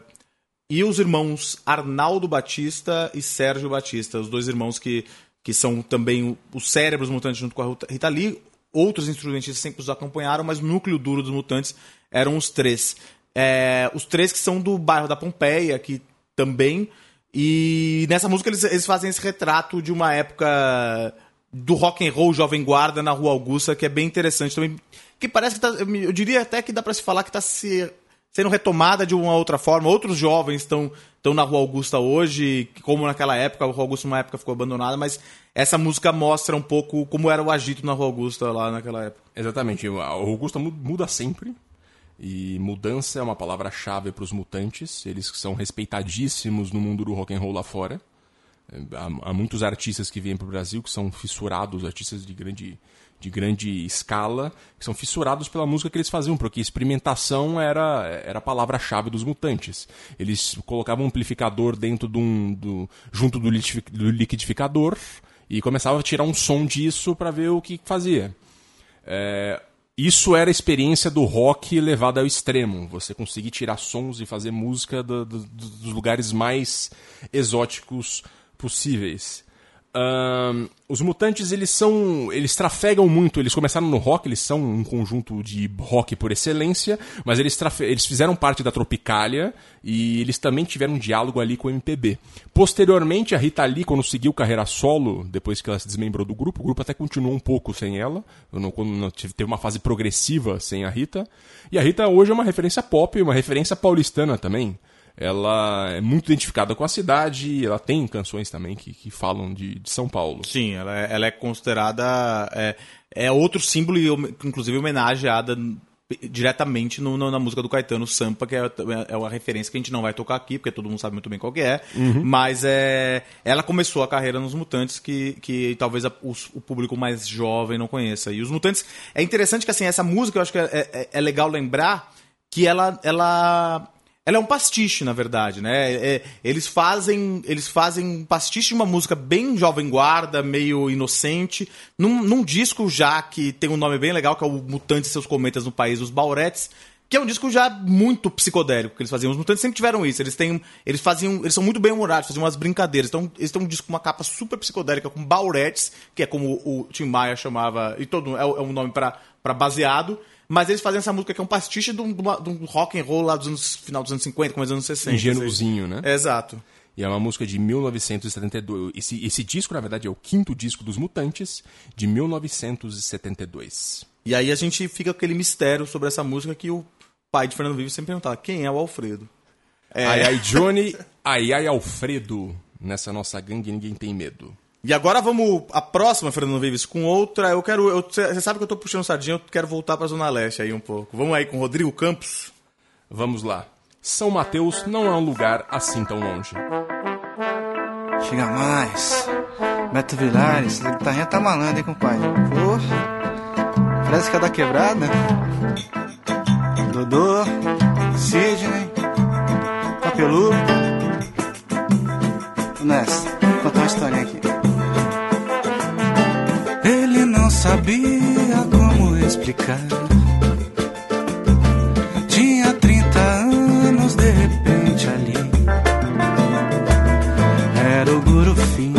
e os irmãos Arnaldo Batista e Sérgio Batista, os dois irmãos que, que são também os cérebros mutantes junto com a Rita Lee. Outros instrumentistas sempre os acompanharam, mas o núcleo duro dos Mutantes eram os três. É, os três que são do bairro da Pompeia, aqui também. E nessa música eles, eles fazem esse retrato de uma época do rock and roll jovem guarda na Rua Augusta, que é bem interessante também. Que parece que tá, eu diria até que dá pra se falar que tá se, sendo retomada de uma outra forma. Outros jovens estão estão na Rua Augusta hoje, como naquela época, a Rua Augusta uma época ficou abandonada, mas essa música mostra um pouco como era o agito na Rua Augusta lá naquela época. Exatamente. A Augusta mu- muda sempre. E mudança é uma palavra-chave para os mutantes. Eles são respeitadíssimos no mundo do rock and roll lá fora. Há, há muitos artistas que vêm para o Brasil que são fissurados, artistas de grande, de grande escala, que são fissurados pela música que eles faziam, porque experimentação era, era a palavra-chave dos mutantes. Eles colocavam um amplificador dentro de um, do, junto do liquidifi- do liquidificador e começavam a tirar um som disso para ver o que fazia. É, isso era a experiência do rock levada ao extremo. Você conseguir tirar sons e fazer música do- do- dos lugares mais exóticos possíveis. Ahn, os Mutantes, eles são. Eles trafegam muito. Eles começaram no rock, eles são um conjunto de rock por excelência, mas eles, trafe- eles fizeram parte da Tropicália e eles também tiveram um diálogo ali com o MPB. Posteriormente, a Rita Lee, quando seguiu carreira solo, depois que ela se desmembrou do grupo, o grupo até continuou um pouco sem ela, não- teve uma fase progressiva sem a Rita. E a Rita hoje é uma referência pop, uma referência paulistana também. Ela é muito identificada com a cidade, ela tem canções também que, que falam de, de São Paulo. Sim, ela é, ela é considerada. É, é outro símbolo, e inclusive homenageada diretamente no- no- na música do Caetano Sampa, que é, é uma referência que a gente não vai tocar aqui, porque todo mundo sabe muito bem qual que é. Uhum. Mas é, ela começou a carreira nos Mutantes, que, que talvez a- os- o público mais jovem não conheça. E os Mutantes. É interessante que assim, essa música eu acho que é, é- é legal lembrar que ela. ela ela é um pastiche, na verdade, né? É- eles fazem eles fazem um pastiche de uma música bem jovem guarda, meio inocente, num, num disco já que tem um nome bem legal, que é o Mutantes e seus Cometas no País dos Bauretes, que é um disco já muito psicodélico que eles faziam. Os Mutantes sempre tiveram isso. Eles têm, eles faziam, eles são muito bem humorados, faziam umas brincadeiras. Então, eles têm um disco com uma capa super psicodélica com Bauretes, que é como o Tim Maia chamava, e todo é, é um nome para baseado. Mas eles fazem essa música que é um pastiche de um, de um rock and roll lá dos anos final dos anos 50, começo dos anos 60. Ingênuozinho, né? Exato. E é uma música de 1972. Esse, esse disco, na verdade, é o quinto disco dos Mutantes, de 1972. E aí a gente fica com aquele mistério sobre essa música que o pai de Fernando Vives sempre perguntava: quem é o Alfredo? É. Ai ai Johnny, ai ai Alfredo, nessa nossa gangue ninguém tem medo. E agora vamos a próxima, Fernando Vives, com outra. Eu quero. Você sabe que eu tô puxando sardinha, eu quero voltar pra Zona Leste aí um pouco. Vamos aí com Rodrigo Campos. Vamos lá. São Mateus não é um lugar assim tão longe. Chega mais. Beto Vilares, essa guitarrinha tá malandro, hein, compadre? Pô. Parece que é da quebrada. Dodô, Sidney, Capeludo. Tô Nessa, vou contar uma historinha aqui. Sabia como explicar. Tinha 30 anos, de repente ali. Era o Guru Fim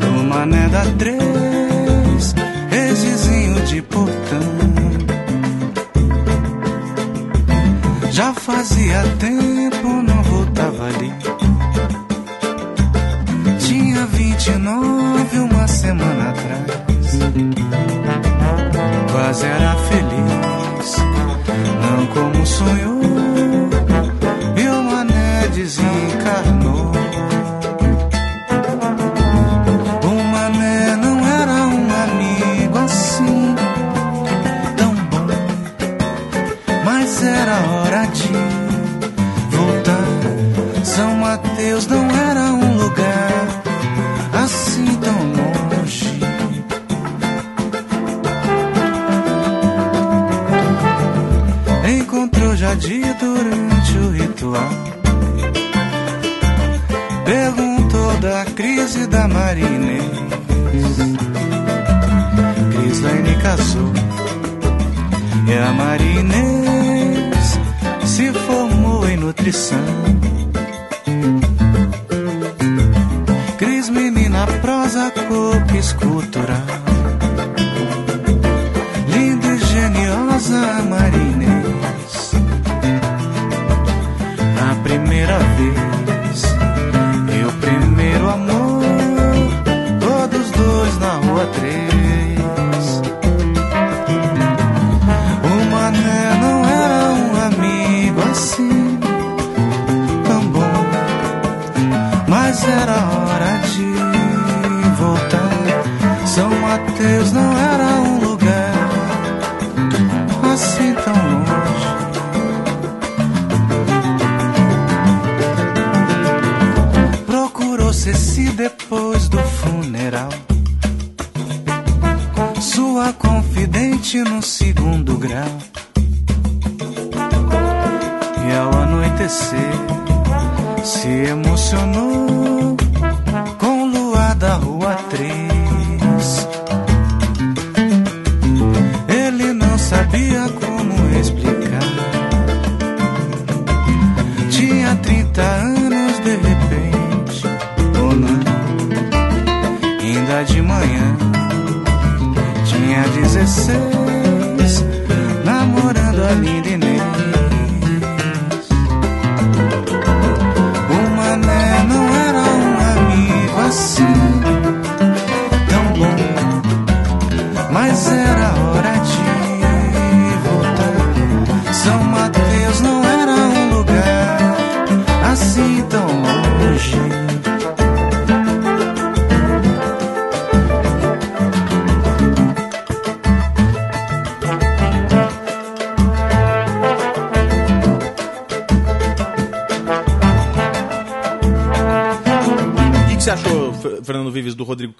do Mané da Três, ex-vizinho de portão. Já fazia tempo, Quase era feliz, não como sonhou. E o mané desencarnou. 16, namorando a é linda Inês.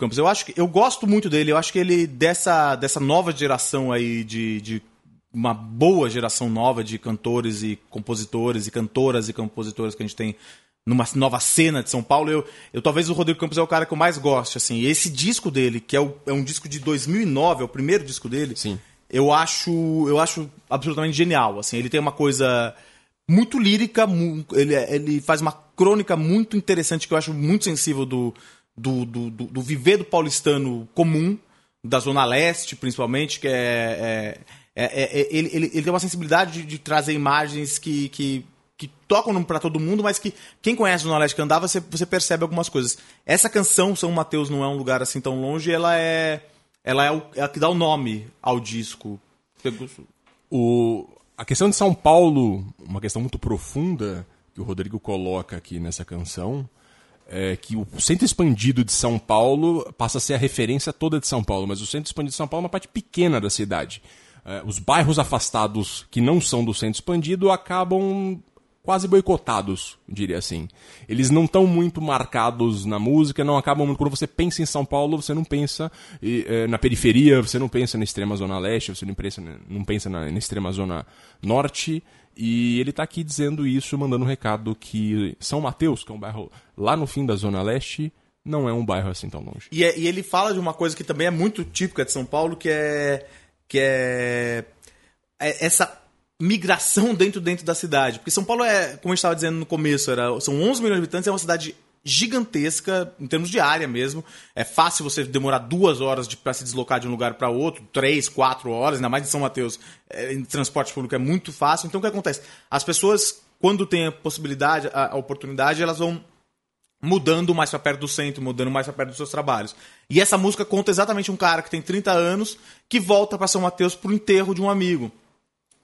Campos? Eu acho que eu gosto muito dele. Eu acho que ele dessa dessa nova geração aí de, de uma boa geração nova de cantores e compositores e cantoras e compositores que a gente tem numa nova cena de São Paulo. Eu, eu talvez o Rodrigo Campos é o cara que eu mais gosto, assim. E esse disco dele, que é, o- é um disco de 2009, é o primeiro disco dele. Sim. Eu acho, eu acho absolutamente genial, assim. Ele tem uma coisa muito lírica, ele, ele faz uma crônica muito interessante que eu acho muito sensível do, do, do, do- do viver do paulistano comum, da Zona Leste, principalmente, que é. é- é- é- ele, ele, ele tem uma sensibilidade de, de trazer imagens que, que, que tocam para todo mundo, mas que quem conhece a Zona Leste que andava, você, você percebe algumas coisas. Essa canção, São Mateus não é um lugar assim tão longe, ela é. Ela é, o, é a que dá o nome ao disco. O, a questão de São Paulo, uma questão muito profunda que o Rodrigo coloca aqui nessa canção, é que o centro expandido de São Paulo passa a ser a referência toda de São Paulo, mas o centro expandido de São Paulo é uma parte pequena da cidade. É, os bairros afastados que não são do centro expandido acabam quase boicotados, diria assim. Eles não estão muito marcados na música, não acabam muito. Quando você pensa em São Paulo, você não pensa e, eh, na periferia, você não pensa na extrema zona leste, você não pensa, não pensa na, na extrema zona norte. E ele está aqui dizendo isso, mandando um recado que São Mateus, que é um bairro lá no fim da zona leste, não é um bairro assim tão longe. E, é- e ele fala de uma coisa que também é muito típica de São Paulo, que é que é, é essa migração dentro dentro da cidade. Porque São Paulo é, como gente estava dizendo no começo, era, são 11 milhões de habitantes, é uma cidade gigantesca em termos de área mesmo. É fácil você demorar duas horas de, para se deslocar de um lugar para outro, três, quatro horas, ainda mais em São Mateus, é, em transporte público é muito fácil. Então o que acontece? As pessoas, quando têm a possibilidade, a, a oportunidade, elas vão mudando mais pra perto do centro, mudando mais pra perto dos seus trabalhos. E essa música conta exatamente um cara que tem 30 anos que volta pra São Mateus pro enterro de um amigo.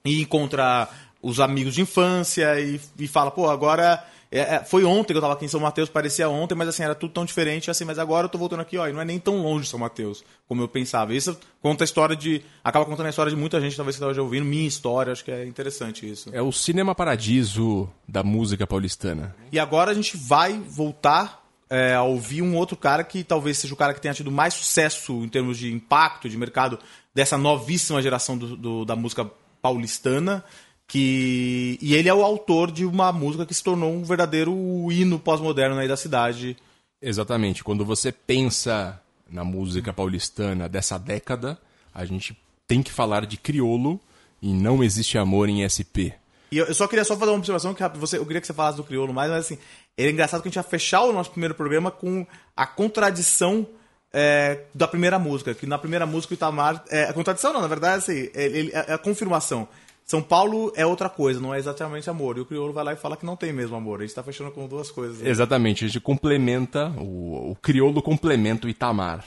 E encontra os amigos de infância e, e fala, pô, agora. É, é, foi ontem que eu tava aqui em São Mateus, parecia ontem, mas assim, era tudo tão diferente, assim, mas agora eu tô voltando aqui, ó, e não é nem tão longe de São Mateus, como eu pensava. Isso conta a história de. acaba contando a história de muita gente, talvez que já ouvindo, minha história, acho que é interessante isso. É o cinema paradiso da música paulistana. E agora a gente vai voltar é, a ouvir um outro cara que talvez seja o cara que tenha tido mais sucesso em termos de impacto de mercado dessa novíssima geração do- do- da música paulistana. Que, e ele é o autor de uma música que se tornou um verdadeiro hino pós-moderno aí da cidade. Exatamente. Quando você pensa na música paulistana dessa década, a gente tem que falar de criolo e não existe amor em SP. E eu eu só queria só fazer uma observação que você, eu queria que você falasse do crioulo mais, mas assim, é engraçado que a gente vai fechar o nosso primeiro programa com a contradição é, da primeira música, que na primeira música o Itamar. É, a contradição não, na verdade, assim, ele, ele- é a confirmação. São Paulo é outra coisa, não é exatamente amor. E o crioulo vai lá e fala que não tem mesmo amor. A gente tá fechando com duas coisas. Exatamente, a gente complementa, o, o crioulo complementa o Itamar.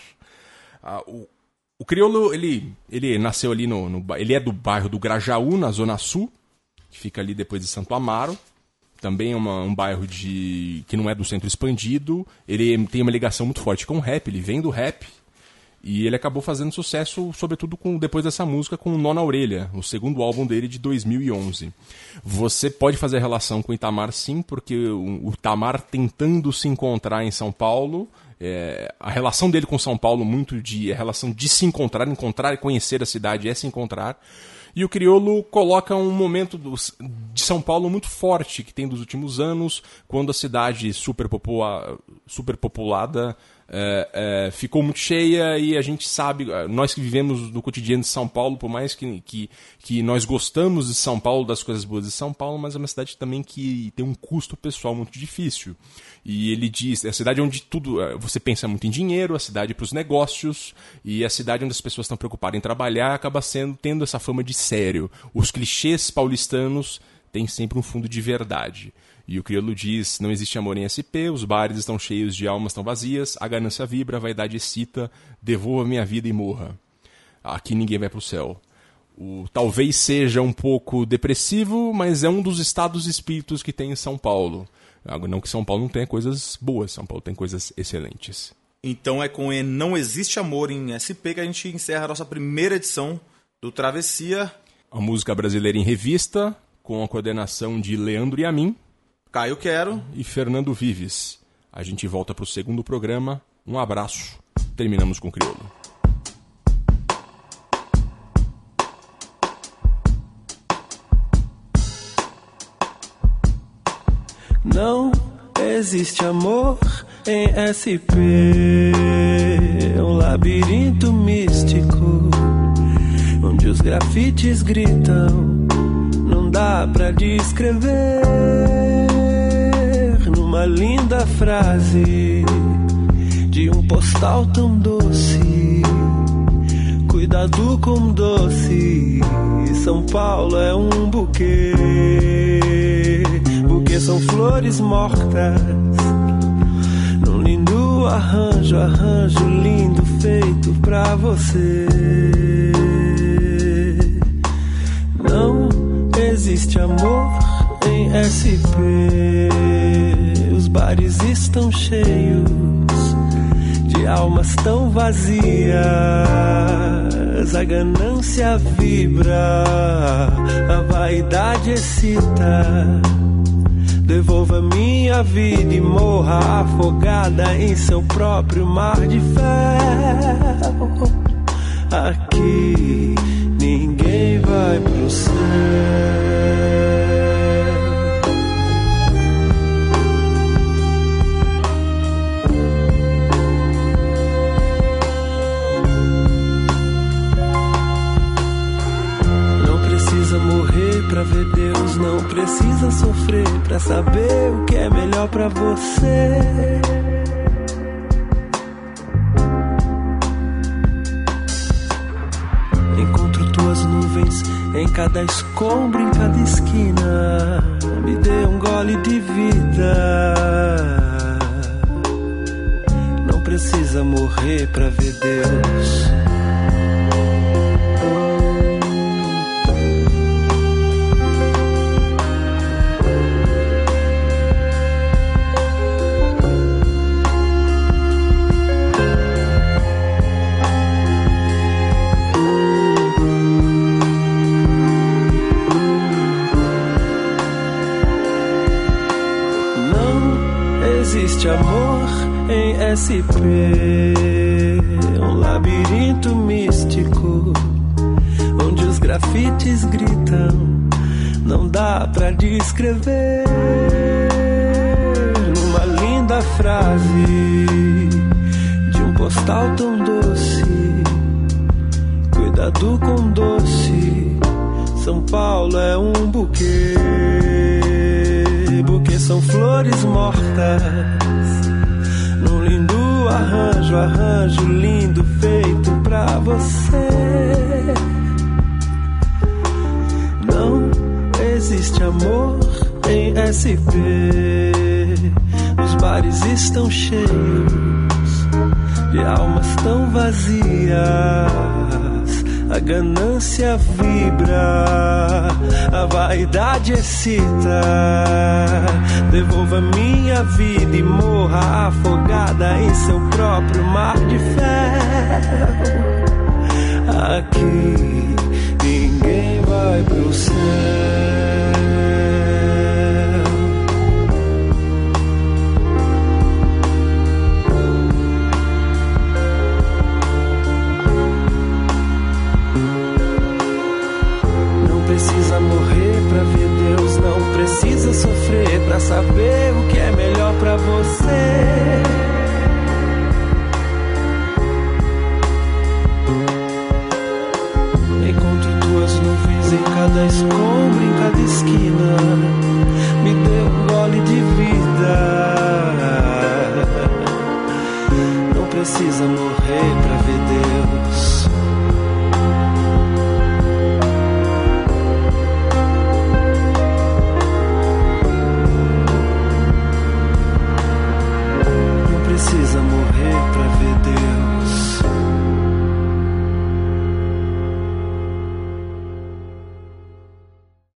Ah, o, o crioulo, ele, ele nasceu ali no, no. Ele é do bairro do Grajaú, na Zona Sul, que fica ali depois de Santo Amaro. Também é uma- um bairro de que não é do centro expandido. Ele tem uma ligação muito forte com o rap, ele vem do rap. E ele acabou fazendo sucesso, sobretudo com depois dessa música, com o Nó na Orelha, o segundo álbum dele de 2011. Você pode fazer relação com o Itamar, sim, porque o, Itamar tentando se encontrar em São Paulo, é, a relação dele com São Paulo, muito de a relação de se encontrar, encontrar e conhecer a cidade é se encontrar. E o Criolo coloca um momento dos- de São Paulo muito forte que tem dos últimos anos, quando a cidade superpopula- superpopulada é, é, ficou muito cheia e a gente sabe, é, nós que vivemos no cotidiano de São Paulo, por mais que, que, que nós gostamos de São Paulo, das coisas boas de São Paulo, mas é uma cidade também que tem um custo pessoal muito difícil. E ele diz, é a cidade onde tudo, é, você pensa muito em dinheiro, a cidade para os negócios, e a cidade onde as pessoas estão preocupadas em trabalhar acaba sendo tendo essa fama de sério. Os clichês paulistanos têm sempre um fundo de verdade. E o crioulo diz: não existe amor em SP, os bares estão cheios de almas tão vazias, a ganância vibra, a vaidade excita, devolva minha vida e morra. Aqui ninguém vai pro céu. O, talvez seja um pouco depressivo, mas é um dos estados espíritos que tem em São Paulo. Agora, Não que São Paulo não tenha coisas boas, São Paulo tem coisas excelentes. Então é com e Não Existe Amor em SP que a gente encerra a nossa primeira edição do Travessia. A música brasileira em revista, com a coordenação de Leandro Yamin Caio Quero e Fernando Vives. A gente volta pro segundo programa. Um abraço. Terminamos com o Crioulo. Não existe amor em SP, um labirinto místico onde os grafites gritam. Não dá pra descrever numa linda frase de um postal tão doce. Cuidado com doce, São Paulo é um buquê porque são flores mortas. Num lindo arranjo, arranjo lindo feito pra você. Não existe amor em SP. Bares estão cheios de almas tão vazias. A ganância vibra, a vaidade excita. Devolva minha vida e morra afogada em seu próprio mar de ferro. Aqui ninguém vai pro céu. Pra ver Deus, não precisa sofrer pra saber o que é melhor pra você. Encontro tuas nuvens em cada escombro, em cada esquina. Me dê um gole de vida. Não precisa morrer pra ver Deus. SP, um labirinto místico onde os grafites gritam. Não dá pra descrever numa linda frase de um postal tão doce. Cuidado com doce, São Paulo é um buquê porque são flores mortas. Arranjo, arranjo lindo feito pra você. Não existe amor em SP. Os bares estão cheios de almas tão vazias. A ganância vibra, a vaidade excita. Devolva minha vida e morra afogada em seu próprio mar de ferro. Aqui ninguém vai pro céu. pra saber o que é melhor pra você. em cada escombro, em cada esquina, me deu um gole de vida. Não precisa morrer pra ver Deus.